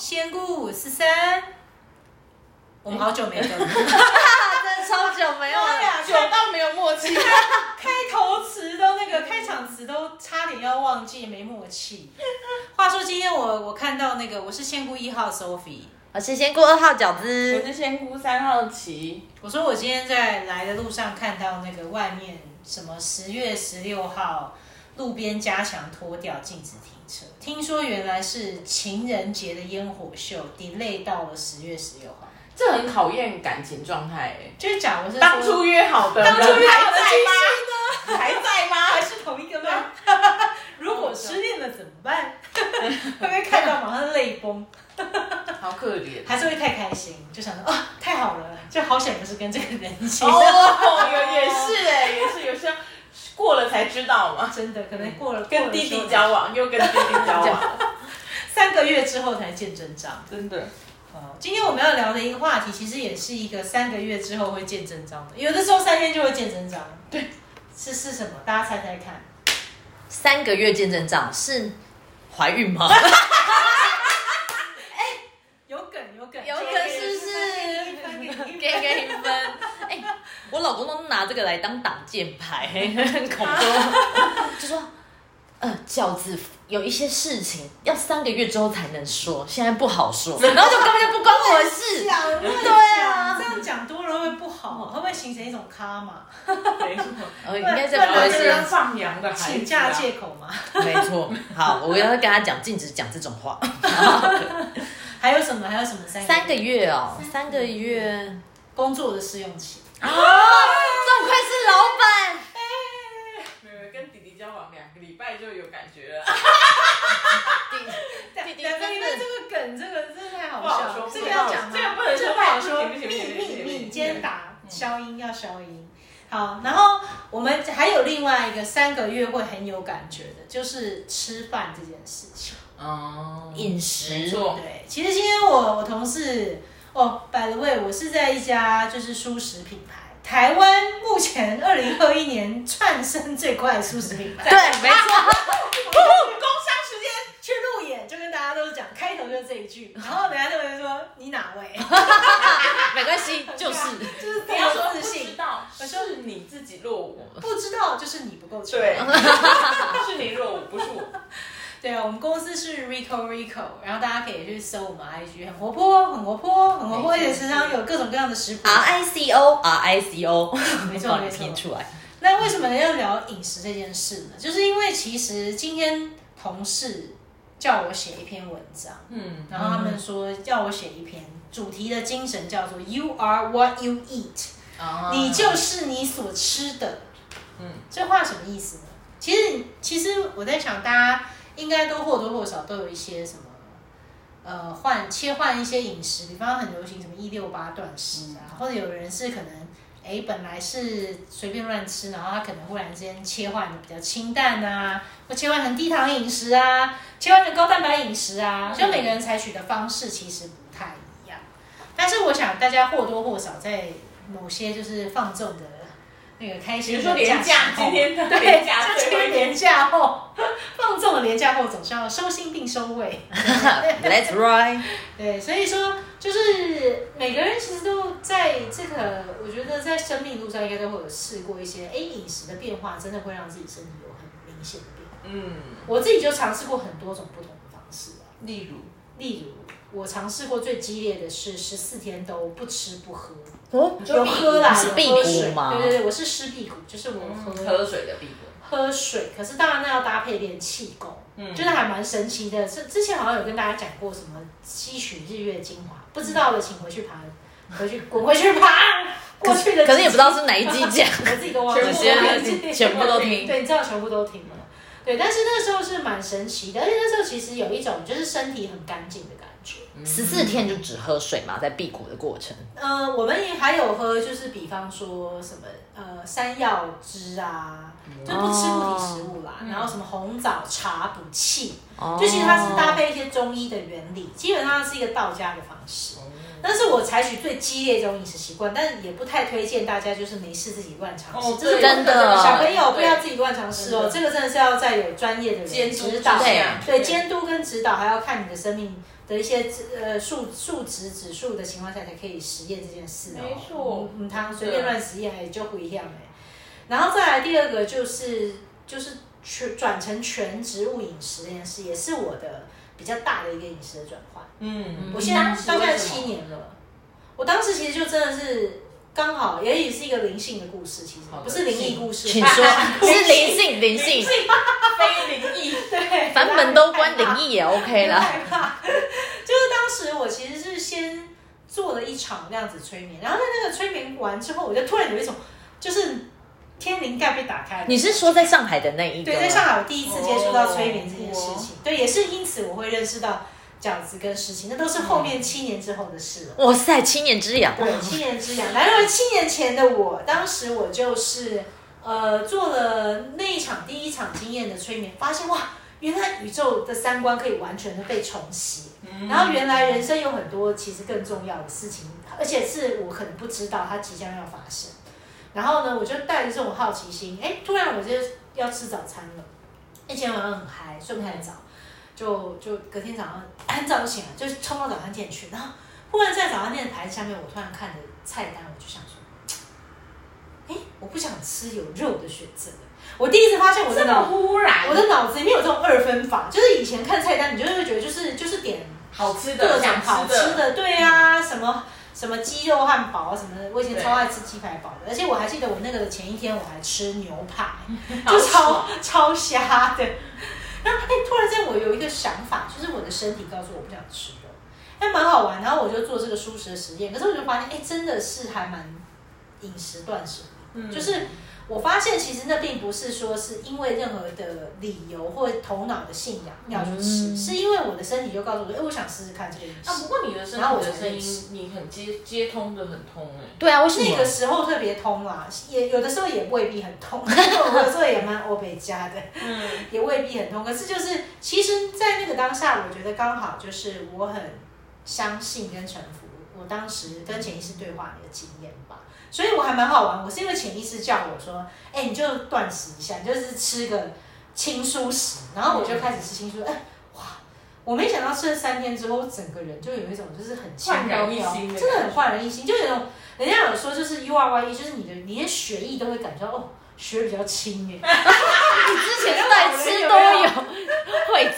仙姑五四三，我们好久没更了，真的超久没有了。久到没有默契。开头词都那个开场词都差点要忘记，没默契。话说今天我我看到那个我是仙姑一号 Sophie，我是仙姑二号饺子我，是仙姑三号琪，我说我今天在来的路上看到那个外面什么十月十六号路边加强脱掉禁止停车，听说原来是情人节的烟火秀，delay 到了十月十六号。这很考验感情状态哎。就是假如是说当初约好的人当初约好的还在吗？你还在吗？还是同一个吗？如果失恋了怎么办？会不会看到马上泪崩？好可怜。还是会太开心，就想说哦，太好了，就好想不是跟这个人一起。哦，有也是哎，也是有些过了才知道嘛。真的，可能过了跟弟弟交，往，又跟弟弟交往，三个月之后才见真章。真的。哦，今天我们要聊的一个话题，其实也是一个三个月之后会见真章的，有的时候三天就会见真章。对，是是什么？大家猜猜看。三个月见真章是怀孕吗？有梗，有梗，有梗是不是是？给给你分。哎、我老公都拿这个来当挡箭牌，很恐怖。就说，呃，饺子有一些事情要三个月之后才能说，现在不好说，然后就根本就不关我的事。讲对啊这样讲多了会不会不好？会不会形成一种卡嘛？没错，呃，应该这不然不会是这样放羊的请假借口嘛？没错。好，我要跟他讲，禁止讲这种话。还有什么？还有什么三三个月哦，三个月。工作的试用期？哦，这么快是老板。没有跟弟弟交往两个礼拜就有感觉了。弟弟两个礼拜真的这个梗，这个真的太好笑了，这个要讲？这个不能说这个不好说，秘秘行不行不行密，今天打嗯消音要消音。好，然后我们还有另外一个三个月会很有感觉的，就是吃饭这件事情。哦饮食，对，其实今天我我同事哦，by the way，我是在一家就是素食品牌，台湾目前二零二一年窜升最快的素食品牌。对，没错。工商时间。去路演就跟大家都讲，开头就是这一句，然后等下就会说你哪位，没关系，就是就是你要说不自信知，道，我说是你自己落伍。不知道就是你不够强。对，是你落伍，不是我。对啊，我们公司是 Rico Rico，然后大家可以去搜我们 IG，很活泼，很活泼，很活泼，而且时常有各种各样的食谱。R I C O R I C O，没错没错出来。那为什么要聊饮食这件事呢？就是因为其实今天同事叫我写一篇文章，嗯，然后他们说叫我写一篇，主题的精神叫做 “You are what you eat”，、哦你就是你所吃的。嗯，这话什么意思呢？其实，其实我在想，大家应该都或多或少都有一些什么，呃，换切换一些饮食，比方很流行什么一六八断食啊，或者有人是可能，哎，本来是随便乱吃，然后他可能忽然之间切换的比较清淡啊，或切换成低糖饮食啊，切换成高蛋白饮食啊，就每个人采取的方式其实不太一样。但是我想大家或多或少在某些就是放纵的那个开心的如说廉价，时候今天的对，廉价就今天天廉价后，放纵了年假后，总是要收心并收尾。Let's ride。对，所以说就是每个人其实都在这个，我觉得在生命路上应该都会有试过一些，哎，饮食的变化真的会让自己身体有很明显的变化。嗯，我自己就尝试过很多种不同的方式啊，例如，例如我尝试过最激烈的是十四天都不吃不喝，哦，就喝啦，是辟谷喝水吗对对对，我是湿辟谷，就是我喝喝水的辟谷，喝水，可是当然那要搭配练气功，嗯就是还蛮神奇的。是之前好像有跟大家讲过什么吸取日月精华，不知道的请回去爬，回去滚回去爬。过去的可是也不知道是哪一季讲。我 自己都忘了，全部都听全部都听对，你知道全部都听了。对，但是那个时候是蛮神奇的，而且那时候其实有一种就是身体很干净的感觉。十四天就只喝水嘛，在辟谷的过程。呃，我们也还有喝，就是比方说什么呃山药汁啊，就不吃固体食物啦，嗯然后什么红枣茶补气，哦就其实它是搭配一些中医的原理，基本上是一个道家的方式。但是我采取最激烈这种饮食习惯，但也不太推荐大家就是没事自己乱尝试。哦这是对真的小朋友不要自己乱尝试哦，这个真的是要在有专业的人指导对监督跟指导，还要看你的生命的一些呃数数值指数的情况下才可以实验这件事哦。没错嗯，汤随便乱实验也就不一样哎。然后再来第二个就是就是全转成全植物饮食这件事，也是我的比较大的一个饮食的转换。嗯，我现在大概七年了，我当时其实就真的是刚好，也也是一个灵性的故事，其实不是灵异故事，请说，是 灵性灵性，非灵异，对，版本都关灵异也 OK 不啦。害怕。就是当时我其实是先做了一场那样子催眠，然后在那个催眠完之后，我就突然有一种就是天灵盖被打开了。你是说在上海的那一个？对，在上海我第一次接触到催眠这件事哦情，对，也是因此我会认识到饺子跟事情，那都是后面七年之后的事了。哇塞，七年之痒。对，七年之痒。然而七年前的我，当时我就是呃做了那一场第一场经验的催眠，发现哇，原来宇宙的三观可以完全的被重启。然后原来人生有很多其实更重要的事情，而且是我可能不知道它即将要发生。然后呢，我就带着这种好奇心，哎，突然我就要吃早餐了。那天晚上很嗨，睡不太早，就就隔天早上很早就醒了，就冲到早餐店去，然后忽然在早餐店的牌子下面，我突然看着菜单，我就想说，哎，我不想吃有肉的选择。我第一次发现我真的这么脑，忽然，我的脑子里面有这种二分法，就是以前看菜单，你就会觉得就是就是点好吃的各的，种好吃的，的，对啊，什么什么鸡肉汉堡啊什么的，我以前超爱吃鸡排堡的，而且我还记得我那个前一天我还吃牛排，就超超瞎的。然后哎，突然间我有一个想法，就是我的身体告诉我不想吃肉，还蛮好玩。然后我就做这个素食的实验，可是我就发现，哎，真的是还蛮饮食断舍离。嗯就是我发现，其实那并不是说是因为任何的理由或头脑的信仰要去吃，嗯是因为我的身体就告诉我，哎，我想试试看这个饮食。啊，不过你的身然后我体的声音，你很接接通的很通哎，对啊，我？那个时候特别通啦，也有的时候也未必很通，我有时候也蛮欧北加的，嗯，也未必很通。可是就是，其实，在那个当下，我觉得刚好就是我很相信跟臣服我当时跟潜意识对话那个经验吧。所以我还蛮好玩，我是因为潜意识叫我说，哎、你就断食一下，你就是吃个轻蔬食，然后我就开始吃轻蔬，哎、哇！我没想到吃了三天之后，我整个人就有一种就是很轻焕然一新真的很焕然一新，就有一种人家有说就是 U R Y E，就是你的你连血液都会感觉到哦，血比较轻哎，你之前在吃都有会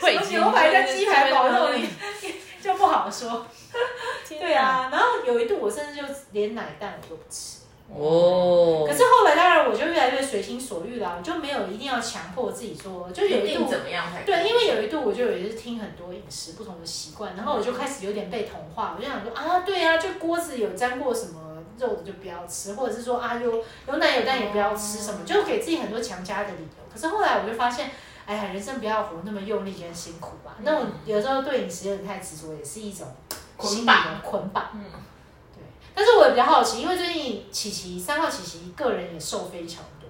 会牛排跟鸡排堡肉里就不好说。对，啊，然后有一度我甚至就连奶蛋我都不吃。哦可，是后来当然我就越来越随心所欲啦，我就没有一定要强迫自己说，就有一一度定怎么样才对，因为有一度我就有一次听很多饮食不同的习惯，然后我就开始有点被同化，我就想说啊，对啊，就锅子有沾过什么肉的就不要吃，或者是说啊有有奶有蛋也不要吃什么，就给自己很多强加的理由。可是后来我就发现，哎呀，人生不要活那么用力跟辛苦吧。那我有时候对饮食有点太执着，也是一种捆绑捆绑。嗯，对，但是我也比较好奇，因为最近琪琪三号琪琪个人也瘦非常多，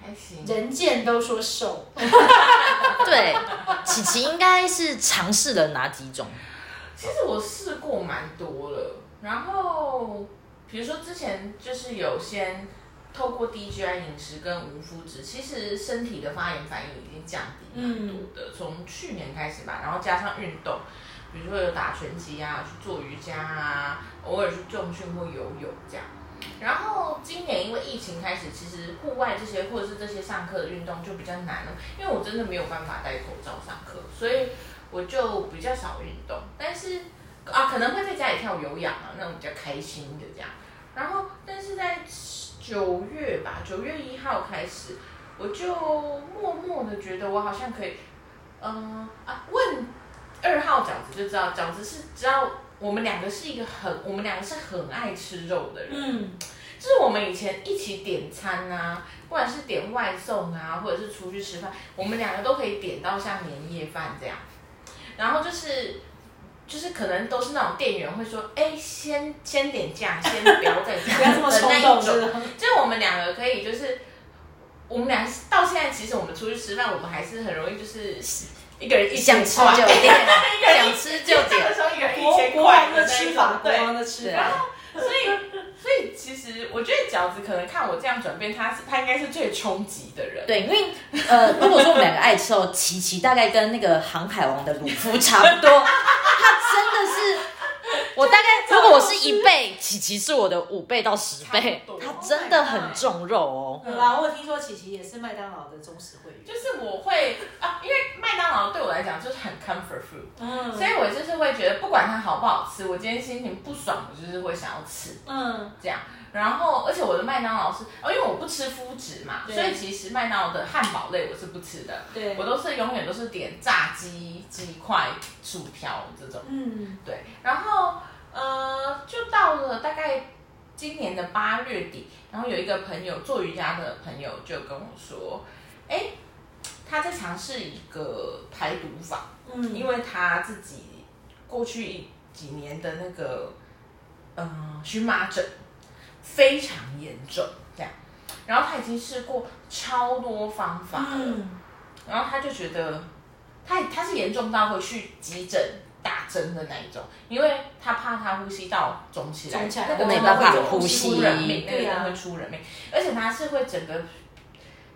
还行。人见都说瘦。对，琪琪应该是尝试了哪几种？其实我试过蛮多了，然后比如说之前就是有先透过 DGI 饮食跟无麸质，其实身体的发炎反应已经降低蛮多的，从去年开始吧，然后加上运动，比如说有打拳击啊，去做瑜伽啊，偶尔去重训或游泳这样。然后今年因为疫情开始，其实户外这些或者是这些上课的运动就比较难了，因为我真的没有办法戴口罩上课，所以我就比较少运动。但是啊，可能会在家里跳有氧啊，那种比较开心的这样。然后，但是在九月吧，九月一号开始，我就默默的觉得我好像可以，嗯、啊，问二号饺子就知道，饺子是知道我们两个是一个很，我们两个是很爱吃肉的人。嗯，就是我们以前一起点餐啊，不管是点外送啊，或者是出去吃饭，我们两个都可以点到像年夜饭这样。然后就是就是可能都是那种店员会说，哎，先先点价，先不要再加 不要这么的那一冲动？就是我们两个可以就是。我们俩到现在，其实我们出去吃饭，我们还是很容易就是一个人一想吃，就点，想吃就点。这个时候一个人一国千块，王的吃法，国对王的吃对法。所以，所以其实我觉得饺子可能看我这样转变，他是他应该是最冲击的人。对，因为呃，如果说我们两个爱吃哦，琪琪大概跟那个航海王的鲁夫差不多，他真的是。我大概，如果我是一倍，琪琪是我的五倍到十倍真的很重肉哦。对吧，我有听说琪琪也是麦当劳的忠实会员。就是我会啊，因为麦当劳对我来讲就是很 comfort food，、嗯所以我就是会觉得不管它好不好吃，我今天心情不爽，我就是会想要吃嗯，这样。然后，而且我的麦当劳是，哦，因为我不吃麸质嘛，所以其实麦当劳的汉堡类我是不吃的，对我，都是永远都是点炸鸡、鸡块、薯条这种。嗯，对，然后呃，就到了大概今年的八月底，然后有一个朋友做瑜伽的朋友就跟我说，哎，他在尝试一个排毒法，嗯，因为他自己过去几年的那个嗯、呃荨麻疹非常严重，这样，然后他已经试过超多方法了，嗯，然后他就觉得，他他是严重到会去急诊打针的那一种，因为他怕他呼吸道肿起来，肿起来那个没办法呼吸出人命，那个会出人命，而且他是会整个，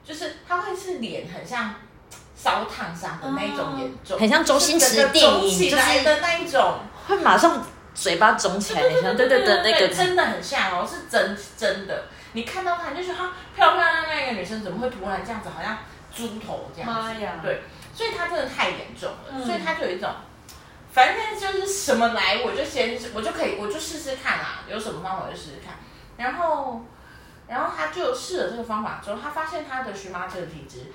就是他会是脸很像烧烫伤的那一种严重，很像周星驰的电影就是的那一种，会马上嘴巴肿起来，你像对对对，那个。真的很像哦，是真真的。你看到他，你就觉得哈，漂漂亮亮一个女生怎么会突然这样子，好像猪头这样子？妈呀，对，所以他真的太严重了，嗯。所以他就有一种，反正就是什么来我就先我就可以我就试试看啦，有什么方法我就试试看。然后，然后他就试了这个方法之后，他发现他的荨麻疹体质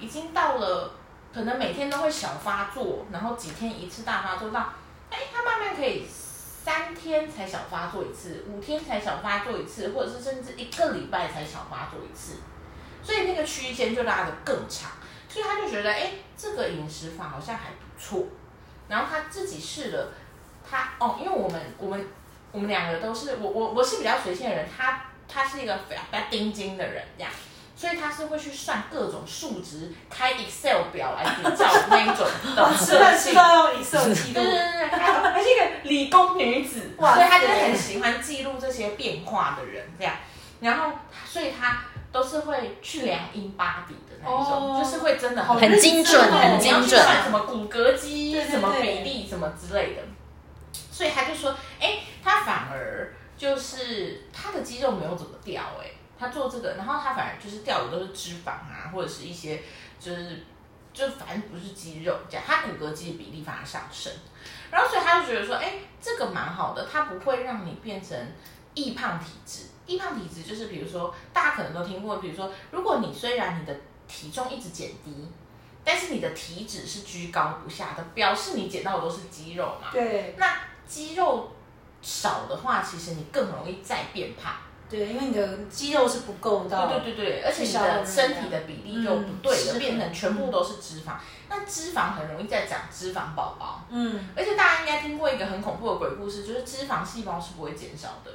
已经到了可能每天都会小发作，然后几天一次大发作到，哎，他慢慢可以三天才小发作一次，五天才小发作一次，或者是甚至一个礼拜才小发作一次，所以那个区间就拉得更长。所以他就觉得，哎，这个饮食法好像还不错。然后他自己试了，他哦，因为我们我们我们两个都是我我我是比较随性的人，他他是一个比较比较钉钉的人，这样，所以他是会去算各种数值，开 Excel 表来比较那一种的吃饭性吃。到用 Excel 记录对对，对对，她她是一个理工女子，哇所以他就是很喜欢记录这些变化的人，这样。然后，所以他都是会去量英巴比的那一种，哦就是会真的好很精准很精准什么骨骼肌、什么比例、什么之类的。所以他就说，哎，他反而就是他的肌肉没有怎么掉，哎，他做这个，然后他反而就是掉的都是脂肪啊，或者是一些就是就反正不是肌肉这样，他骨骼肌的比例反而上升。然后所以他就觉得说，哎，这个蛮好的，它不会让你变成易胖体质。易胖体质就是比如说大家可能都听过，比如说如果你虽然你的体重一直减低，但是你的体脂是居高不下的，表示你减到的都是肌肉嘛。对那肌肉少的话，其实你更容易再变胖。对，因为你的肌肉是不够到，对对对对，而且你的身体的比例就不对了，嗯变成全部都是脂肪。那脂肪很容易再长脂肪宝宝，嗯而且大家应该听过一个很恐怖的鬼故事，就是脂肪细胞是不会减少的。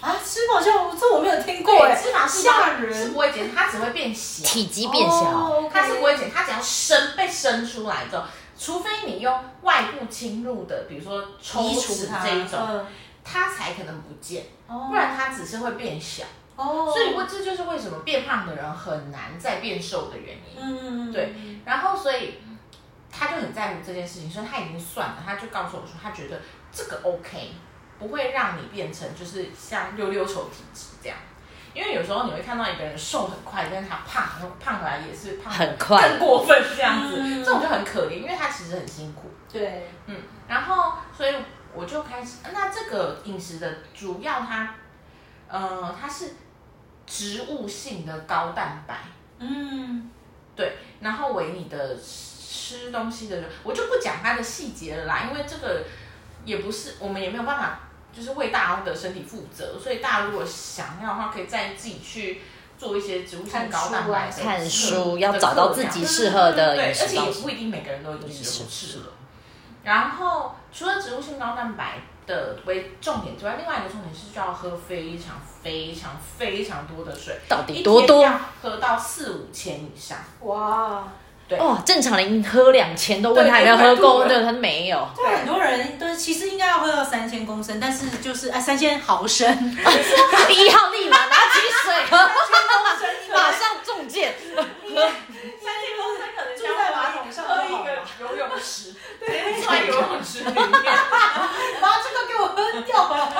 啊，吃好像这我没有听过哎，脂肪细胞是吓人不，会减，它只会变小。体积变小，哦它是不会减，它只要生被生出来之后，除非你用外部侵入的，比如说抽移除脂它这一种，嗯它才可能不见，哦不然它只是会变小。哦，所以我这就是为什么变胖的人很难再变瘦的原因。嗯对然后所以他就很在乎这件事情，所以他已经算了，他就告诉我说，他觉得这个 OK，不会让你变成就是像溜溜球体质这样。因为有时候你会看到一个人瘦很快，但是他胖，然后胖回来也是胖很快。更过分这样子，嗯。这种就很可怜，因为他其实很辛苦。对，嗯，然后所以我就开始，那这个饮食的主要它，呃，它是植物性的高蛋白，嗯。对，然后为你的吃东西的人，我就不讲它的细节了啦，因为这个也不是我们也没有办法，就是为大家的身体负责，所以大家如果想要的话，可以再自己去做一些植物性高蛋白的看课书要找到自己适合的对，饮食而且也不一定每个人都一定适合吃了。然后除了植物性高蛋白的为重点之外，另外一个重点是需要喝非常非常非常多的水，到底多多要喝到四五千以上。哇，对哦，正常人喝两千都问他有没有喝够，对对，他没有。对，很多人都其实应该要喝到三千公升，但是就是哎三千毫升，一号立马拿起水喝，马上中箭。三千公升可能住在马桶上喝一个游泳池，对，住在游泳池里面。把这个给我喝掉了。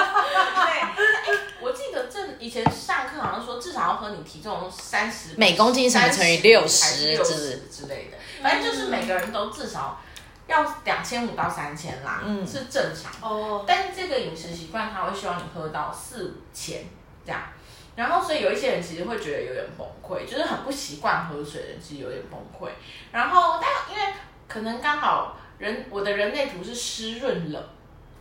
对，哎，我记得这以前上课好像说，至少要喝你体重三十每公斤什么乘以六十之类的，反正就是每个人都至少要两千五到三千啦，嗯是正常。哦，但是这个饮食习惯，他会希望你喝到四五千这样。然后，所以有一些人其实会觉得有点崩溃，就是很不习惯喝水的人，其实有点崩溃。然后，但因为可能刚好人我的人类图是湿润冷，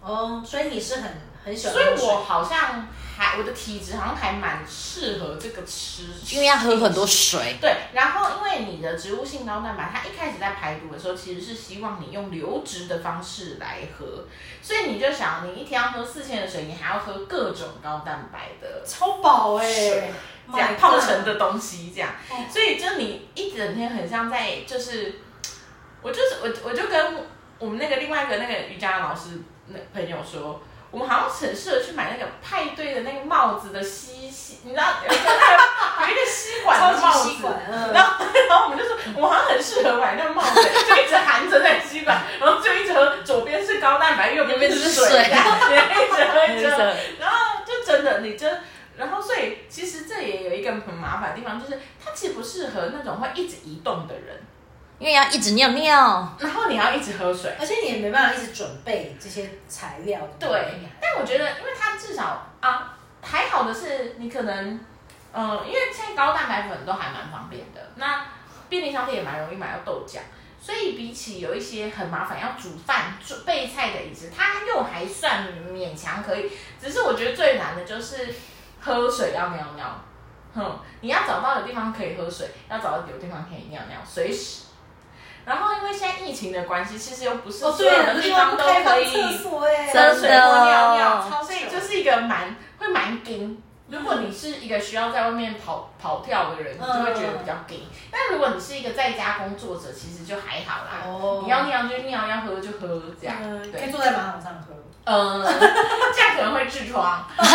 哦，所以你是很很喜欢所以我好像还我的体质好像还蛮适合这个吃，因为要喝很多水。对，然后因为你的植物性高蛋白，它一开始在排毒的时候，其实是希望你用流质的方式来喝，所以你就想，你一天要喝四千的水，你还要喝各种高蛋白的超饱哎水，这样泡成的东西，这样哦，所以就你一整天很像在就是，我就是我我就跟我们那个另外一个那个瑜伽老师那朋友说。我们好像很适合去买那个派对的那个帽子的吸吸，你知道有一个有一个吸管的帽子。然后 然后我们就说，我们好像很适合买那个帽子，就一直含着在吸管，然后就一直喝，左边是高蛋白，右边是水，右边是水一直喝一直喝，然后就真的你真，然后所以其实这也有一个很麻烦的地方，就是它其实不适合那种会一直移动的人，因为要一直尿尿，然后你要一直喝水。而且你也没办法一直准备这些材料。对，但我觉得，因为它至少啊，还好的是，你可能，嗯、因为现在高蛋白粉都还蛮方便的，那便利商店也蛮容易买到豆浆，所以比起有一些很麻烦要煮饭、煮备菜的饮食，它又还算勉强可以。只是我觉得最难的就是喝水要尿尿，哼，你要找到有地方可以喝水，要找到有地方可以尿尿，随时。然后因为现在疫情的关系，其实又不是哦，所有的地方都可以厕所哎，喝水或尿尿，所以就是一个蛮会蛮紧。如果你是一个需要在外面跑跑跳的人，你就会觉得比较紧。但如果你是一个在家工作者，其实就还好啦。哦你要尿就尿，要喝就喝，这样。嗯，可以，坐在马桶上喝。嗯，这样可能会痔疮。但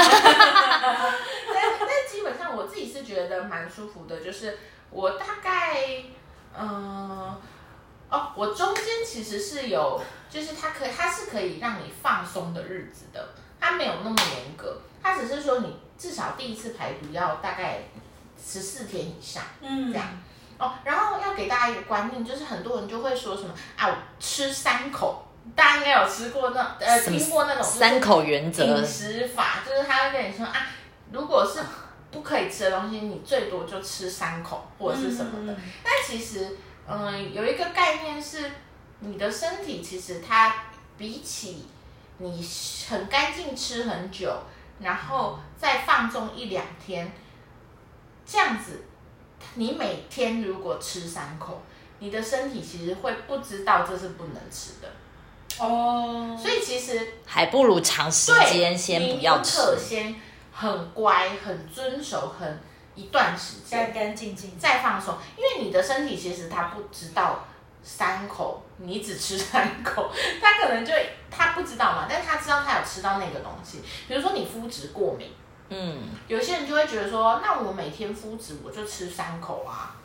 但基本上我自己是觉得蛮舒服的，就是我大概，嗯、哦，我中间其实是有，就是它可以，它是可以让你放松的日子的，它没有那么严格，它只是说你至少第一次排毒要大概十四天以上。嗯这样哦，然后要给大家一个观念，就是很多人就会说什么啊，我吃三口，大家应该有吃过那呃听过那种三口原则饮食法，就是他会跟你说啊，如果是不可以吃的东西，你最多就吃三口或者是什么的。嗯但其实，嗯，有一个概念是，你的身体其实它比起你很干净吃很久，然后再放纵一两天，这样子，你每天如果吃三口，你的身体其实会不知道这是不能吃的。哦，所以其实还不如长时，间先不要你吃。可先很乖、很遵守、很一段时间。干干净净。再放松，因为你的身体其实它不知道三口，你只吃三口，它可能就它不知道嘛，但是它知道它有吃到那个东西。比如说你肤质过敏，嗯，有些人就会觉得说，那我每天肤质我就吃三口啊。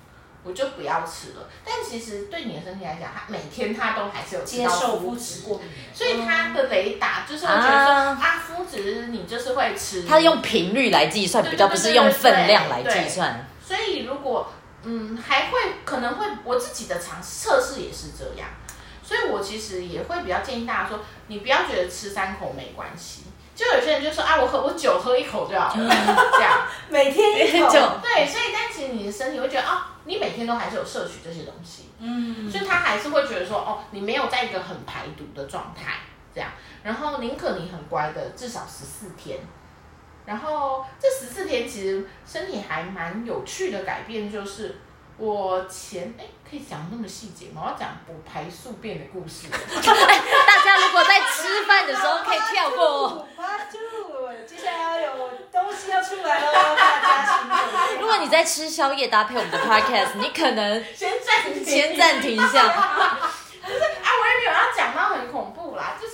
我就不要吃了，但其实对你的身体来讲，它每天它都还是有接受肤肤质质。过敏，所以它的雷达就是会觉得说啊。啊，肤质你就是会吃，它用频率来计算，比较不是用分量来计算。所以如果嗯还会可能会我自己的尝测试也是这样，所以我其实也会比较建议大家说，你不要觉得吃三口没关系。就有些人就说啊，我喝我酒喝一口就好了，这样。每天一口。就对，所以但其实你的身体会觉得哦，你每天都还是有摄取这些东西，嗯，所以他还是会觉得说，哦，你没有在一个很排毒的状态，这样，然后宁可你很乖的，至少十四天，然后这十四天其实身体还蛮有趣的改变，就是我前哎可以讲那么细节吗？我要讲补排宿便的故事。大家如果在吃饭的时候可以跳过接下来要有东西要出来了，大家。如果你在吃宵夜搭配我们的 podcast，你可能先暂暂停，先暂停一下。啊，我也没有要讲到很恐怖啦，就是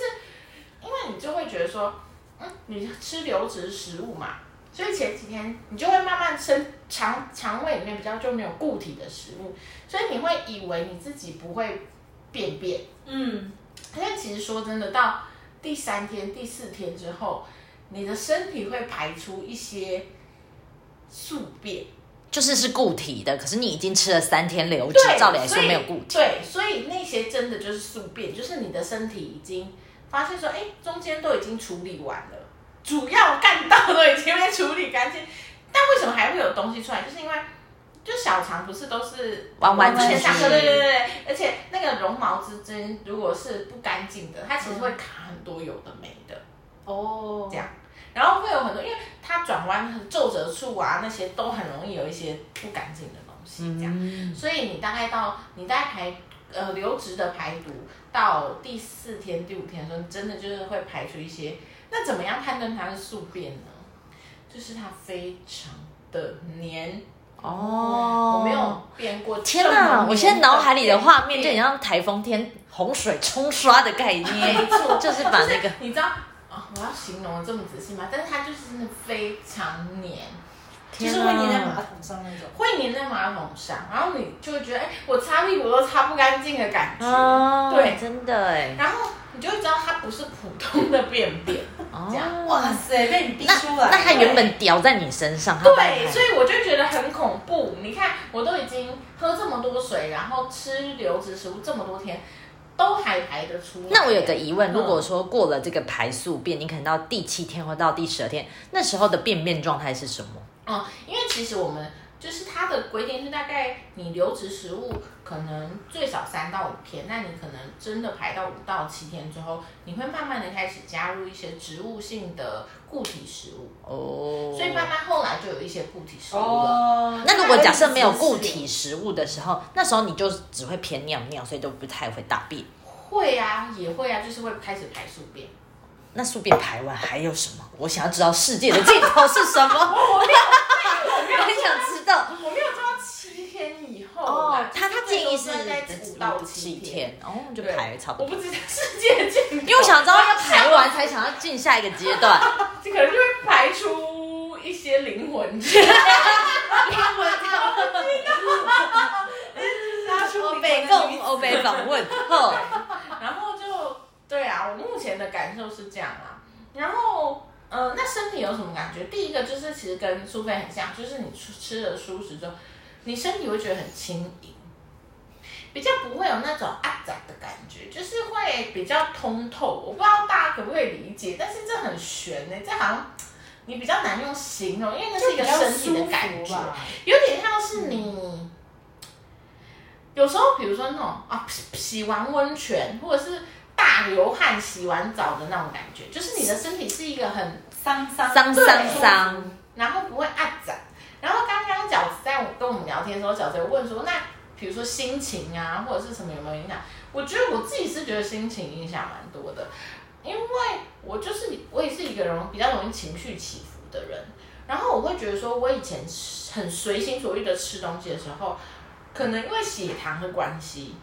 因为你就会觉得说，嗯，你吃流质食物嘛，所以前几天你就会慢慢生肠肠胃里面比较就没有固体的食物，所以你会以为你自己不会便便，嗯，但其实说真的，到第三天、第四天之后，你的身体会排出一些宿便。就是是固体的，可是你已经吃了三天流质，对，照理来说没有固体。对，所以那些真的就是宿便，就是你的身体已经发现说，哎，中间都已经处理完了，主要干道都已经被处理干净，但为什么还会有东西出来？就是因为就小肠不是都是弯弯曲曲下对对对对，而且那个绒毛之间如果是不干净的，它其实会卡很多有的没的。哦，这样然后会有很多，因为它转弯很皱褶处啊，那些都很容易有一些不干净的东西，这样。嗯，所以你大概到你大概排呃流质的排毒到第四天、第五天的时候，真的就是会排出一些。那怎么样判断它是宿便呢？就是它非常的黏。哦，我没有变过。天哪！我现在脑海里的画面就很。像台风天洪水冲刷的概念，没错，就是把那个你知道啊、我要形容的这么仔细吗？但是它就是真的非常黏。就是会粘在马桶上那种。会粘在马桶上，然后你就会觉得，哎、我擦屁股都擦不干净的感觉。哦，对真的哎，然后你就会知道它不是普通的便便。这样哦，哇塞，被你逼出来。那它原本屌在你身上，对，所以我就觉得很恐怖。你看，我都已经喝这么多水，然后吃流质食物这么多天，都还排得出来。那我有个疑问，嗯如果说过了这个排宿便，你可能到第七天或到第十二天，那时候的便便状态是什么？嗯，因为其实我们就是它的规定是大概你流质食物可能最少三到五天，那你可能真的排到五到七天之后，你会慢慢的开始加入一些植物性的固体食物，哦所以慢慢后来就有一些固体食物了。哦，那如果假设没有固体食物的时候，那时候你就只会偏尿尿，所以都不太会大便。会啊，也会啊，就是会开始排宿便。那宿便排完还有什么？我想要知道世界的尽头是什么。我没有，我没有我 很想知道。我没有做到七天以后哦，他他建议是五到七七天。天，哦，就排差不多。我不知道世界尽头，因为我想知道要排完才想要进下一个阶段。这可能就会排出一些灵魂。欧北共欧北访问后，然后就我目前的感受是这样啊。然后，呃，那身体有什么感觉？第一个就是其实跟苏菲很像，就是你吃吃了蔬食之后，你身体会觉得很轻盈，比较不会有那种阿杂的感觉，就是会比较通透。我不知道大家可不可以理解，但是这很悬呢、这好像你比较难用形容，因为那是一个身体的感觉。吧。有点像是你，有时候比如说那种啊，洗洗完温泉或者是大流汗洗完澡的那种感觉，就是你的身体是一个很，桑桑对桑桑桑，然后不会按展。然后刚刚饺子在我跟我们聊天的时候，饺子有问说，那比如说心情啊，或者是什么有没有影响？我觉得我自己是觉得心情影响蛮多的，因为我就是我也是一个人比较容易情绪起伏的人，然后我会觉得说，我以前很随心所欲的吃东西的时候，可能因为血糖的关系，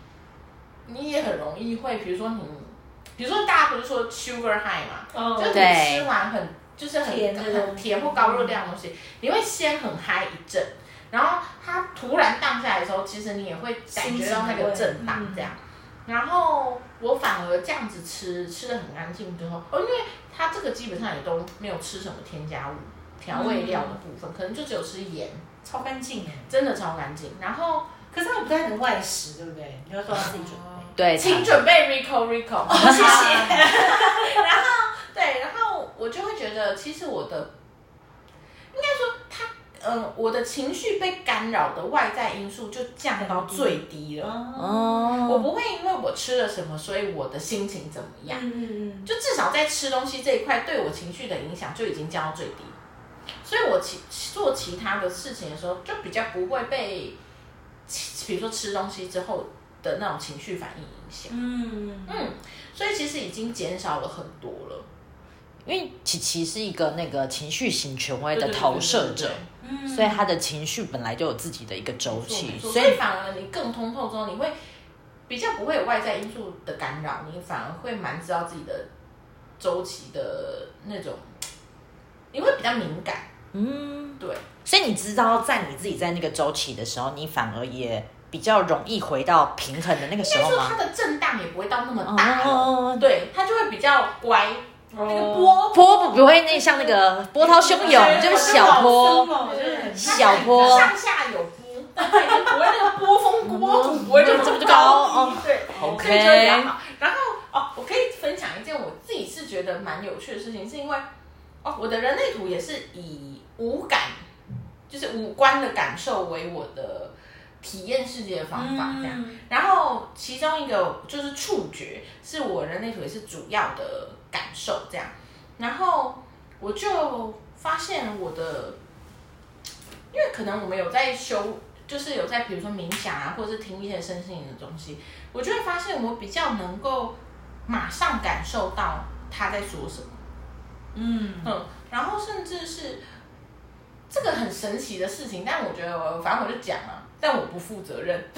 你也很容易会，比如说你，比如说大家不是说 sugar high 嘛，哦就是你吃完很就是很很甜或高热量的东西，你会先很嗨一阵，然后它突然荡下来的时候，其实你也会感觉到那个震荡这样。然后我反而这样子吃，吃的很干净之后，哦，因为它这个基本上也都没有吃什么添加物、调味料的部分，可能就只有吃盐，超干净哎。真的超干净。然后可是他们不太能外食，对不对？你要做到自己准备。对，请准备 Rico Rico，谢谢。然后对，然后我就会觉得，其实我的应该说他，嗯、我的情绪被干扰的外在因素就降到最低了。哦，我哦，不会因为我吃了什么，所以我的心情怎么样。嗯嗯就至少在吃东西这一块对我情绪的影响就已经降到最低，所以我其做其他的事情的时候就比较不会被，比如说吃东西之后的那种情绪反应影响。嗯嗯，嗯，所以其实已经减少了很多了。因为琪琪是一个那个情绪型权威的投射者嗯所以他的情绪本来就有自己的一个周期，所以反而你更通透之后，你会比较不会有外在因素的干扰，你反而会蛮知道自己的周期的那种，你会比较敏感。嗯，对，所以你知道，在你自己在那个周期的时候，你反而也比较容易回到平衡的那个时候吗？说它的震荡也不会到那么大对，它就会比较乖。那个哦波波不会那像那个波涛汹涌，就是小波，小波上下有波，不会那个波峰波谷不会这么高对 OK 所以就比较好。然后哦，我可以分享一件我自己是觉得蛮有趣的事情，是因为哦，我的人类图也是以五感，就是五官的感受为我的体验世界的方法这样。嗯然后其中一个就是触觉，是我人类图也是主要的感受这样。然后我就发现我的，因为可能我们有在修，就是有在比如说冥想啊，或者是听一些身心灵的东西，我就会发现我比较能够马上感受到他在说什么。嗯，嗯，然后甚至是这个很神奇的事情，但我觉得我反正我就讲了，但我不负责任。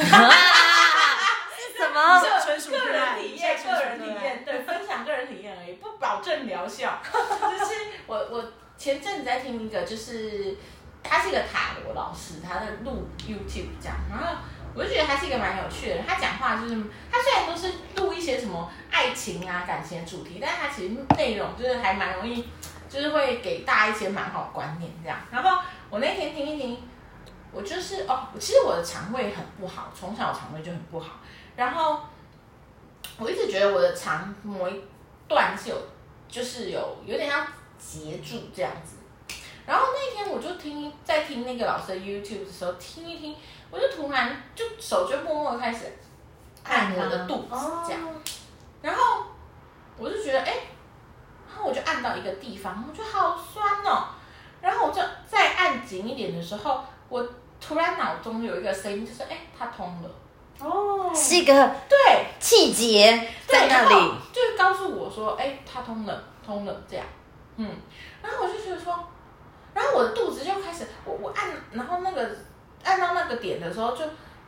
什么？就纯属个人体验，个人体验，对，分享个人体验而已，不保证疗效。就是我我前阵子在听一个，就是他是一个塔罗老师，他在录 YouTube 这样，然后我就觉得他是一个蛮有趣的人。他讲话就是，他虽然都是录一些什么爱情啊、感情的主题，但他其实内容就是还蛮容易，就是会给大家一些蛮好观念这样。然后我那天听一听。我就是哦，其实我的肠胃很不好，从小肠胃就很不好。然后我一直觉得我的肠某一段是有，就是有有点像截住这样子。然后那天我就听在听那个老师的 YouTube 的时候，听一听，我就突然就手就默默地开始按我的肚子这样，然后我就觉得哎，然后我就按到一个地方，我觉得好酸哦。然后我就再按紧一点的时候，我突然脑中有一个声音，就是哎，它通了。哦，是一个对，气节在那里，就是告诉我说，哎、它通了，通了，这样，嗯，然后我就觉得说，然后我的肚子就开始，我我按，然后那个按到那个点的时候，就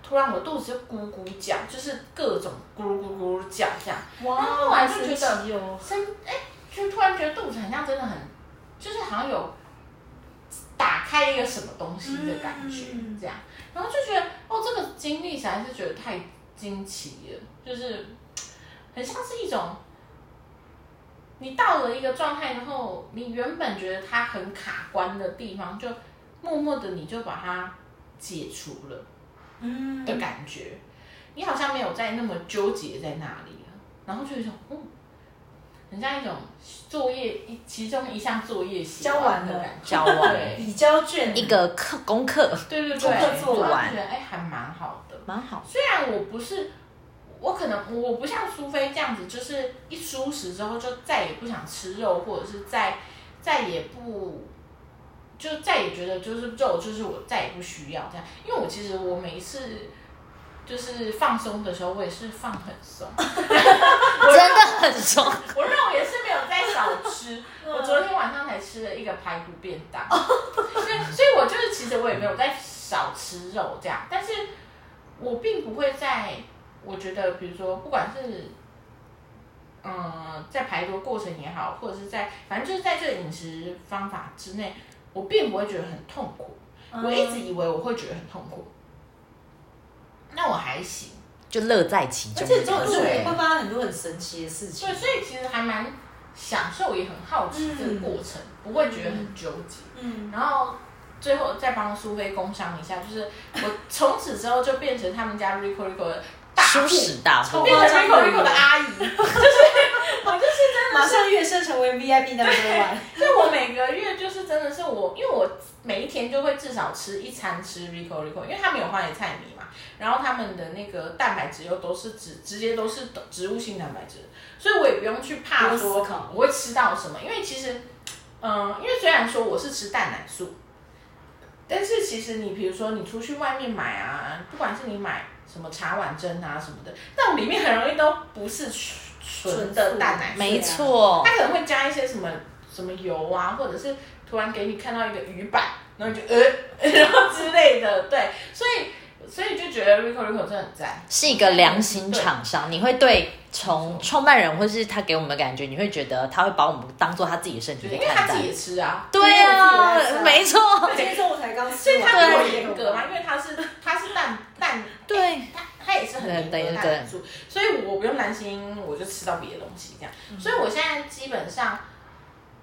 突然我肚子就咕咕叫，就是各种咕噜咕噜咕噜叫这样，哇，然后后来就觉得好神奇哦，身哎，就突然觉得肚子好像真的很，就是好像有打开一个什么东西的感觉，嗯这样，然后就觉得哦，这个经历实在是觉得太惊奇了，就是很像是一种，你到了一个状态之后，你原本觉得它很卡关的地方，就默默的你就把它解除了。嗯的感觉，你好像没有再那么纠结在那里了，然后就有一种，嗯，很像一种作业一其中一项作业写交完了。的感觉，交完。对。已交卷。一个课功课，对对对，功课做完。就觉得哎还蛮好的。蛮好。虽然我不是，我可能我不像苏菲这样子，就是一舒食之后就再也不想吃肉，或者是再再也不。就再也觉得就是肉，就是我再也不需要这样，因为我其实我每一次就是放松的时候，我也是放很松，真的很松，我肉也是没有在少吃。我昨天晚上才吃了一个排骨便当，所以所以我就是其实我也没有在少吃肉这样，但是我并不会在我觉得比如说不管是嗯在排毒过程也好，或者是在反正就是在这个饮食方法之内，我并不会觉得很痛苦。我一直以为我会觉得很痛苦，那我还行。就乐在其中而。且这种是对会发生很多很神奇的事情对，，所以其实还蛮享受，也很好奇这个过程，不会觉得很纠结。嗯，然后最后再帮苏菲工商一下，就是我从此之后就变成他们家 Rico Rico 的大户舒适大户，变成 Rico Rico 的阿姨，就是我就是真的马上跃升成为 VIP number one，所以我每个月就是真的是我，因为我每一天就会至少吃一餐吃 Rico Rico，因为他们有花椰菜米嘛，然后他们的那个蛋白质又都是直直接都是植物性蛋白质，所以我也不用去怕说我会吃到什么，因为其实，嗯、因为虽然说我是吃蛋奶素，但是其实你比如说你出去外面买啊，不管是你买什么茶碗蒸啊什么的，那种里面很容易都不是纯纯的蛋奶素，没错，它可能会加一些什么什么油啊，或者是突然给你看到一个鱼板，然后你就呃，然后之类的，对，所以所以就觉得 Rico Rico 真的很赞，是一个良心厂商，你会对从创办人或是他给我们的感觉，你会觉得他会把我们当做他自己的身体对，去看待。因为他自己。也吃啊，对啊没错，今天中午才刚吃所以，他比我严格嘛，因为他是他是蛋蛋，对。他他也是很严格蛋素，所以我不用担心，我就吃到别的东西这样。所以我现在基本上，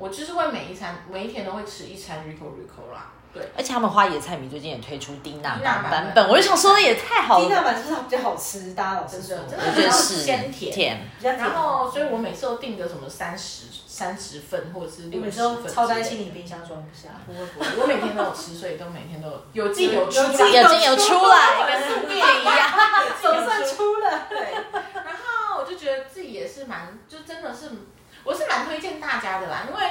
我就是会每一餐每一天都会吃一餐 Rico Rico 啦，对。而且他们花椰菜米最近也推出低钠版本版本，我就想说也太好了，低钠版就是比较好吃，大家老实说，真的我觉得是鲜甜甜，比较甜然后，所以我每次都订个什么三十三十份或者是我六十每次都份，超担心你。冰箱装不下。不会不会，我每天都有吃，所以都每天都有有进有出有啦，进有出来，跟树叶一样。总算出了，对，然后我就觉得自己也是蛮，就真的是，我是蛮推荐大家的啦，因为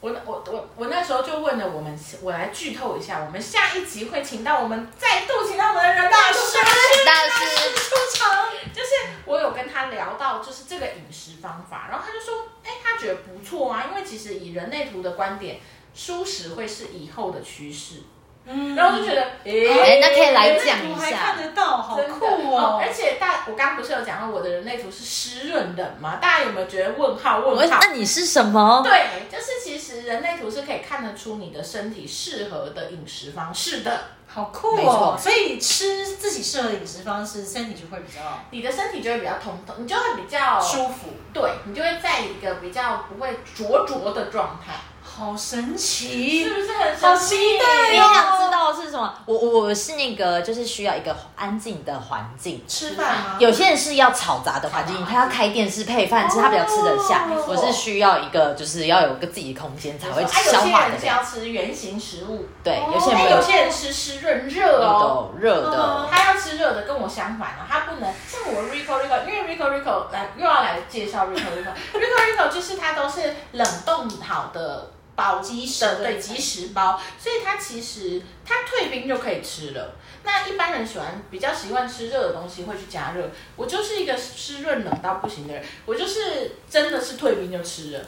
我我我我那时候就问了我们，我来剧透一下，我们下一集会请到我们再度请到我们的人大师。大师出场，就是我有跟他聊到就是这个饮食方法，然后他就说，哎，他觉得不错啊，因为其实以人类图的观点，素食会是以后的趋势，嗯然后我就觉得，哎那可以来讲一我还下看得到，好酷哦！而且大，我刚刚不是有讲到我的人类图是湿润的吗？大家有没有觉得问号问号？那你是什么？对，就是其实人类图是可以看得出你的身体适合的饮食方式的，好酷没哦！错所以吃自己适合的饮食方式，身体就会比较你的身体就会比较通透，你就会比较舒服，对，你就会在一个比较不会灼灼的状态，好神奇是。不是很好神奇？期待你哦想知道是什么？我我我是那个，就是需要一个安静的环境。吃饭吗？有些人是要吵杂的环境，他要开电视配饭吃，他比较吃得下。哦我是需要一个，就是要有个自己的空间才会啊，消有些化得了。人是要吃圆形食物，对，有些人没有有些人吃湿润热哦。的热的，他要吃热的，跟我相反哦，他不能像我 Rico Rico，因为 Rico Rico 来又要来介绍 Rico Rico，Rico Rico 就是它都是冷冻好的包即时的的对即食包，所以它其实它退冰就可以吃了。那一般人喜欢比较习惯吃热的东西，会去加热。我就是一个湿润冷到不行的人，我就是真的是退冰就吃了，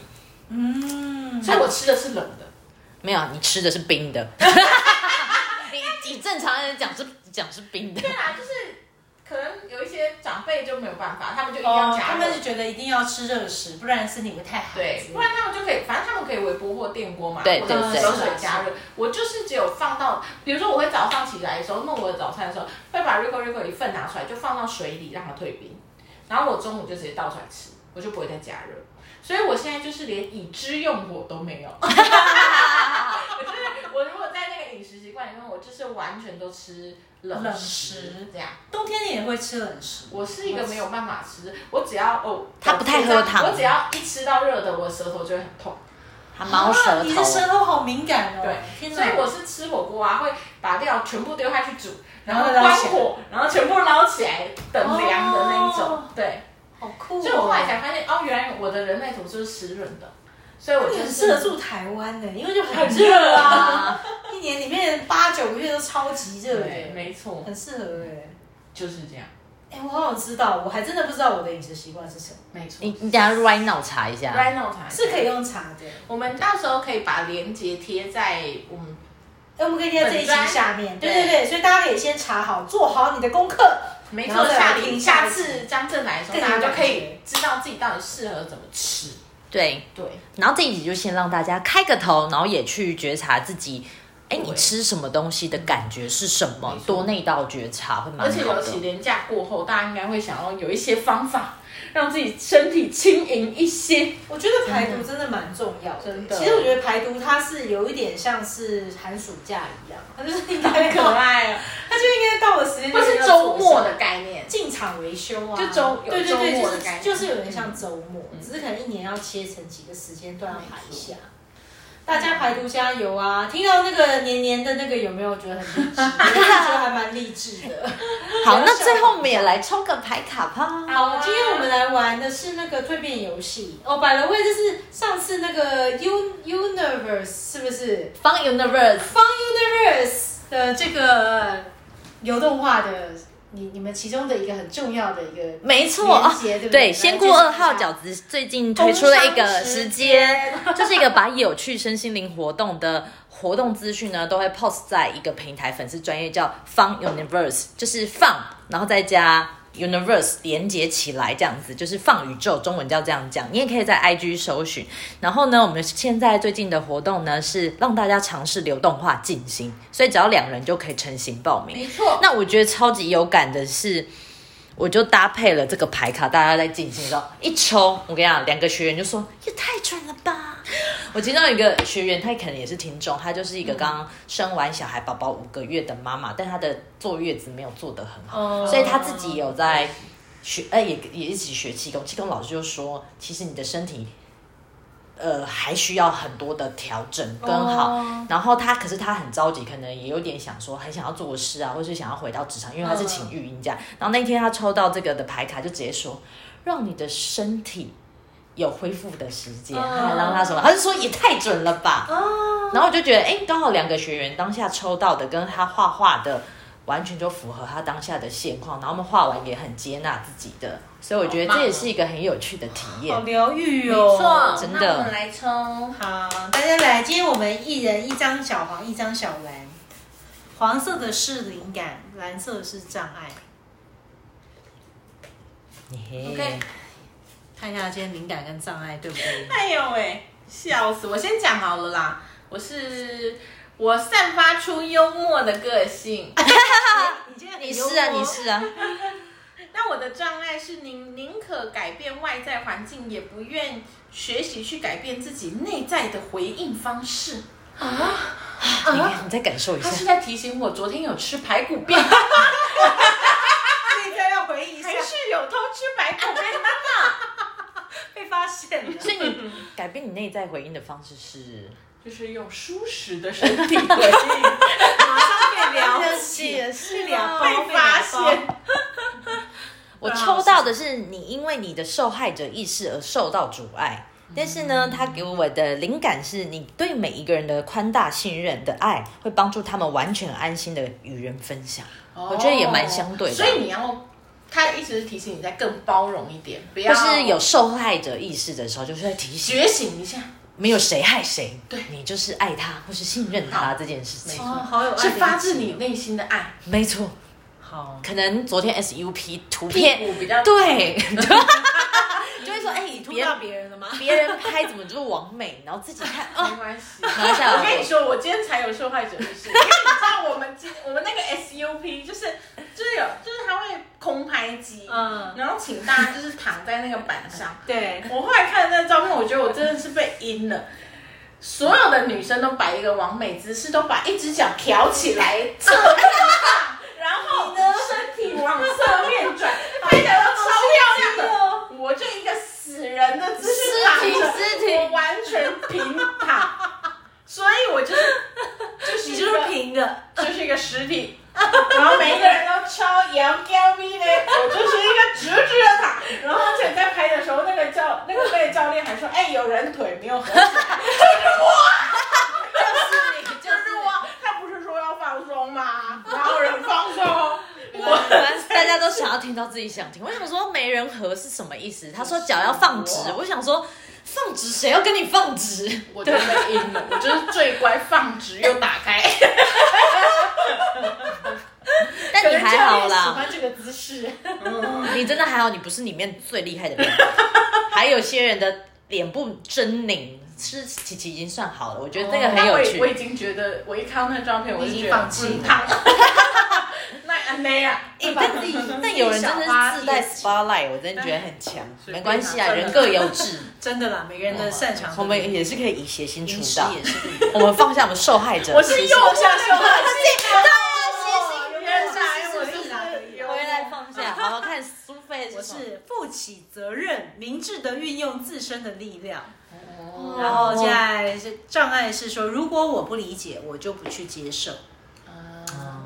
嗯，所以我吃的是冷的。没有，你吃的是冰的。你以正常人讲是讲是冰的对，啊，就是可能有一些长辈就没有办法，他们就一定要哦，加热。他们是觉得一定要吃热食，不然身体会太好。对，不然他们就可以，反正他们可以微波或电锅嘛，对或者对对水加热。我就是只有放到，比如说我会早上起来的时候弄我的早餐的时候，会把 Rico Rico 一份拿出来，就放到水里让它退冰，然后我中午就直接倒出来吃，我就不会再加热。所以我现在就是连已知用火都没有。我就是我如果饮食习惯里面，我就是完全都吃冷冷食食这样。冬天你也会吃冷食。我是一个没有办法吃，我只要哦，他不太喝汤我只要一吃到热的，我舌头就会很痛。它猫舌啊你的舌头。好敏感哦。对，所以我是吃火锅啊，会把料全部丢下去煮，然后关火，然后全部捞起来等凉的那一种。哦对，好酷哦。所以我后来才发现，哦，原来我的人类图就是湿润的，所以我你很就是适合住台湾的，因为就很很热热啊，啊。一年里面八九个月都超级热的，对，没错，很适合哎。就是这样，哎，我好想知道，我还真的不知道我的饮食习惯是什么，没错。你你等一下 right now 查一下。Right now 查是可以。用查的。我们到时候可以把链接贴在我们哎，我们可以贴在这一期下面，对对对对，所以大家可以先查好，做好你的功课。没错，下下次张正来的时候，大家就可以知道自己到底适合怎么吃。对，对，然后这一集就先让大家开个头，然后也去觉察自己，哎，你吃什么东西的感觉是什么多内道觉察会蛮而且。尤其年假过后，大家应该会想要有一些方法，让自己身体轻盈一些。我觉得排毒真的蛮重要的，真的其实我觉得排毒它是有一点像是寒暑假一样，它就是应该 太可爱啊，它就应该到了时间就或是周末的概念。进场维修啊，就周有对对对，就是就是有点像周末，嗯只是可能一年要切成几个时间段要排一下没。大家排毒加油啊！听到那个黏黏的那个有没有觉得很励志？觉得还蛮励志的。好，那最后我们也来抽个牌卡吧。好，今天我们来玩的是那个蜕变游戏哦。百了位，就是上次那个 U Universe 是不是 Fun Universe，Fun Universe 的这个流动化的你你们其中的一个很重要的一个没错。对不对？对，来仙姑二号饺子最近推出了一个时间，就是一个把有趣身心灵活动的活动资讯呢，都会 post 在一个平台粉丝专业叫 Fun Universe，就是放，然后再加 Universe 连接起来，这样子就是放宇宙，中文叫这样讲。你也可以在 IG 搜寻。然后呢，我们现在最近的活动呢是让大家尝试流动化进行，所以只要两人就可以成型报名。没错。那我觉得超级有感的是，我就搭配了这个牌卡，大家在进行的时候一抽，我跟你讲，两个学员就说也太准了吧。我其中有一个学员，他可能也是听众，他就是一个刚生完小孩宝宝五个月的妈妈，但她的坐月子没有做得很好，哦所以她自己有在学，呃，也也一起学气功。气功老师就说，其实你的身体。呃，还需要很多的调整跟好，哦然后他可是他很着急，可能也有点想说，很想要做事啊，或是想要回到职场，因为他是请育婴假。然后那天他抽到这个的牌卡，就直接说，让你的身体有恢复的时间，哦还让他什么？他就说也太准了吧。哦，然后我就觉得，哎，刚好两个学员当下抽到的跟他画画的。完全就符合他当下的现况，然后我们画完也很接纳自己的，所以我觉得这也是一个很有趣的体验。好疗愈没哦，错，真的那我们来抽。好，大家来，今天我们一人一张小黄，一张小蓝。黄色的是灵感，蓝色的是障碍。嘿 OK 看一下今天灵感跟障碍对不对？哎呦喂，笑死！我先讲好了啦，我是我散发出幽默的个性，你今天很你是啊，默你是啊，那我的障碍是宁宁可改变外在环境，也不愿学习去改变自己内在的回应方式。啊你你再感受一下。他是在提醒我，昨天有吃排骨便当，这个要回忆一下还，是有偷吃排骨便当，被发现了。所以 改变你内在回应的方式是，就是用舒适的身体回应。马上变了了解，解是两被发现，我抽到的是你因为你的受害者意识而受到阻碍。但是呢，他给我的灵感是你对每一个人的宽大信任的爱，会帮助他们完全安心的与人分享。我觉得也蛮相对的所以你要，他一直是提醒你再更包容一点，不要就要是有受害者意识的时候，就是在提醒，觉醒一下。没有谁害谁，对你就是爱他或是信任他这件事情。哦，好有爱是发自你内心的爱，没错，好，可能昨天 SUP 图片对，别突到别人了吗？别人拍怎么就是完美，然后自己看没 哦，关系。我跟你说，我今天才有受害者意识，因 为你知道我们今我们那个 SUP 就是就是有就是他会空拍机，嗯，然后请大家就是躺在那个板上。对，我后来看了那个照片，我觉得我真的是被阴了。所有的女生都摆一个完美姿势，都把一只脚挑起来侧面放，然后身体往侧面转，拍起来都超漂亮的。我就一个死人的姿势躺尸体着，尸体。我完全平躺，所以我就是就是你就是平的，就是一个实体，然后每一个人都超摇高逼的，我就是一个直直的躺。然后而且在拍的时候，那个教那个那个教练还说：“哎，有人腿没有合起来，就是我，就是你，就是我。”他不是说要放松吗？哪有人放松？我大家都想要听到自己想听。我想说没人和是什么意思？他说脚要放直，我想说放直谁要跟你放直？我就被阴了，我就是最乖，放直又打开。但你还好啦喜啦，欢这个姿势，你真的还好，你不是里面最厉害的人。还有些人的脸部狰狞，是琪琪已经算好了，我觉得这个很有那我我已趣。经觉得，我一看到那个照片，我已经放弃了嗯躺。那安内啊，哎，但但有人真的是自带 spotlight，我真的觉得很强。没关系啊，人各有志。真的啦，每个人的擅长，我们也是可以以谐星出道。我们放下我们受害者。我是右下受害者。对原来我是是啦是有回来放下，好好看苏菲我是负起责任，明智的运用自身的力量。哦然后接下来是障碍是说，如果我不理解，我就不去接受，嗯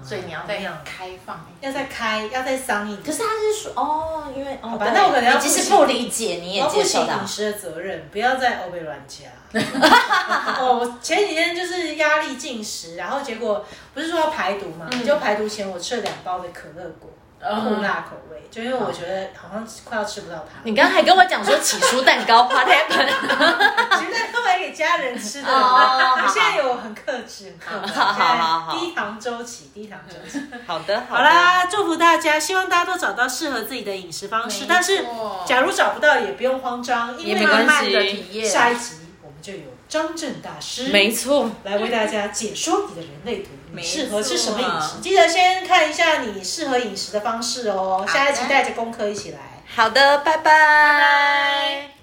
所以你要再开放。要再开，要再商议。可是他是说哦，因为哦，好吧对那我可能要你即使不理解，你也接受到饮。食的责任，不要再欧贝乱加。哦，我前几天就是压力进食，然后结果不是说要排毒嘛，嗯就排毒前我吃了两包的可乐果，苦辣口味，就因为我觉得好像快要吃不到它。你刚刚还跟我讲说起酥蛋糕花天盆，其实那买给家人吃的，哦我现在有很克制，很克制，好好好好。低糖周期，低糖周期。好的好，啦，祝福大家，希望大家都找到适合自己的饮食方式。没错。但是，假如找不到也不用慌张，因为慢慢的体验，下一集我们就有张震大师没错，来为大家解说你的人类图，适合吃什么饮食？记得先看一下你适合饮食的方式哦。下一期带着功课一起来。好的，拜拜。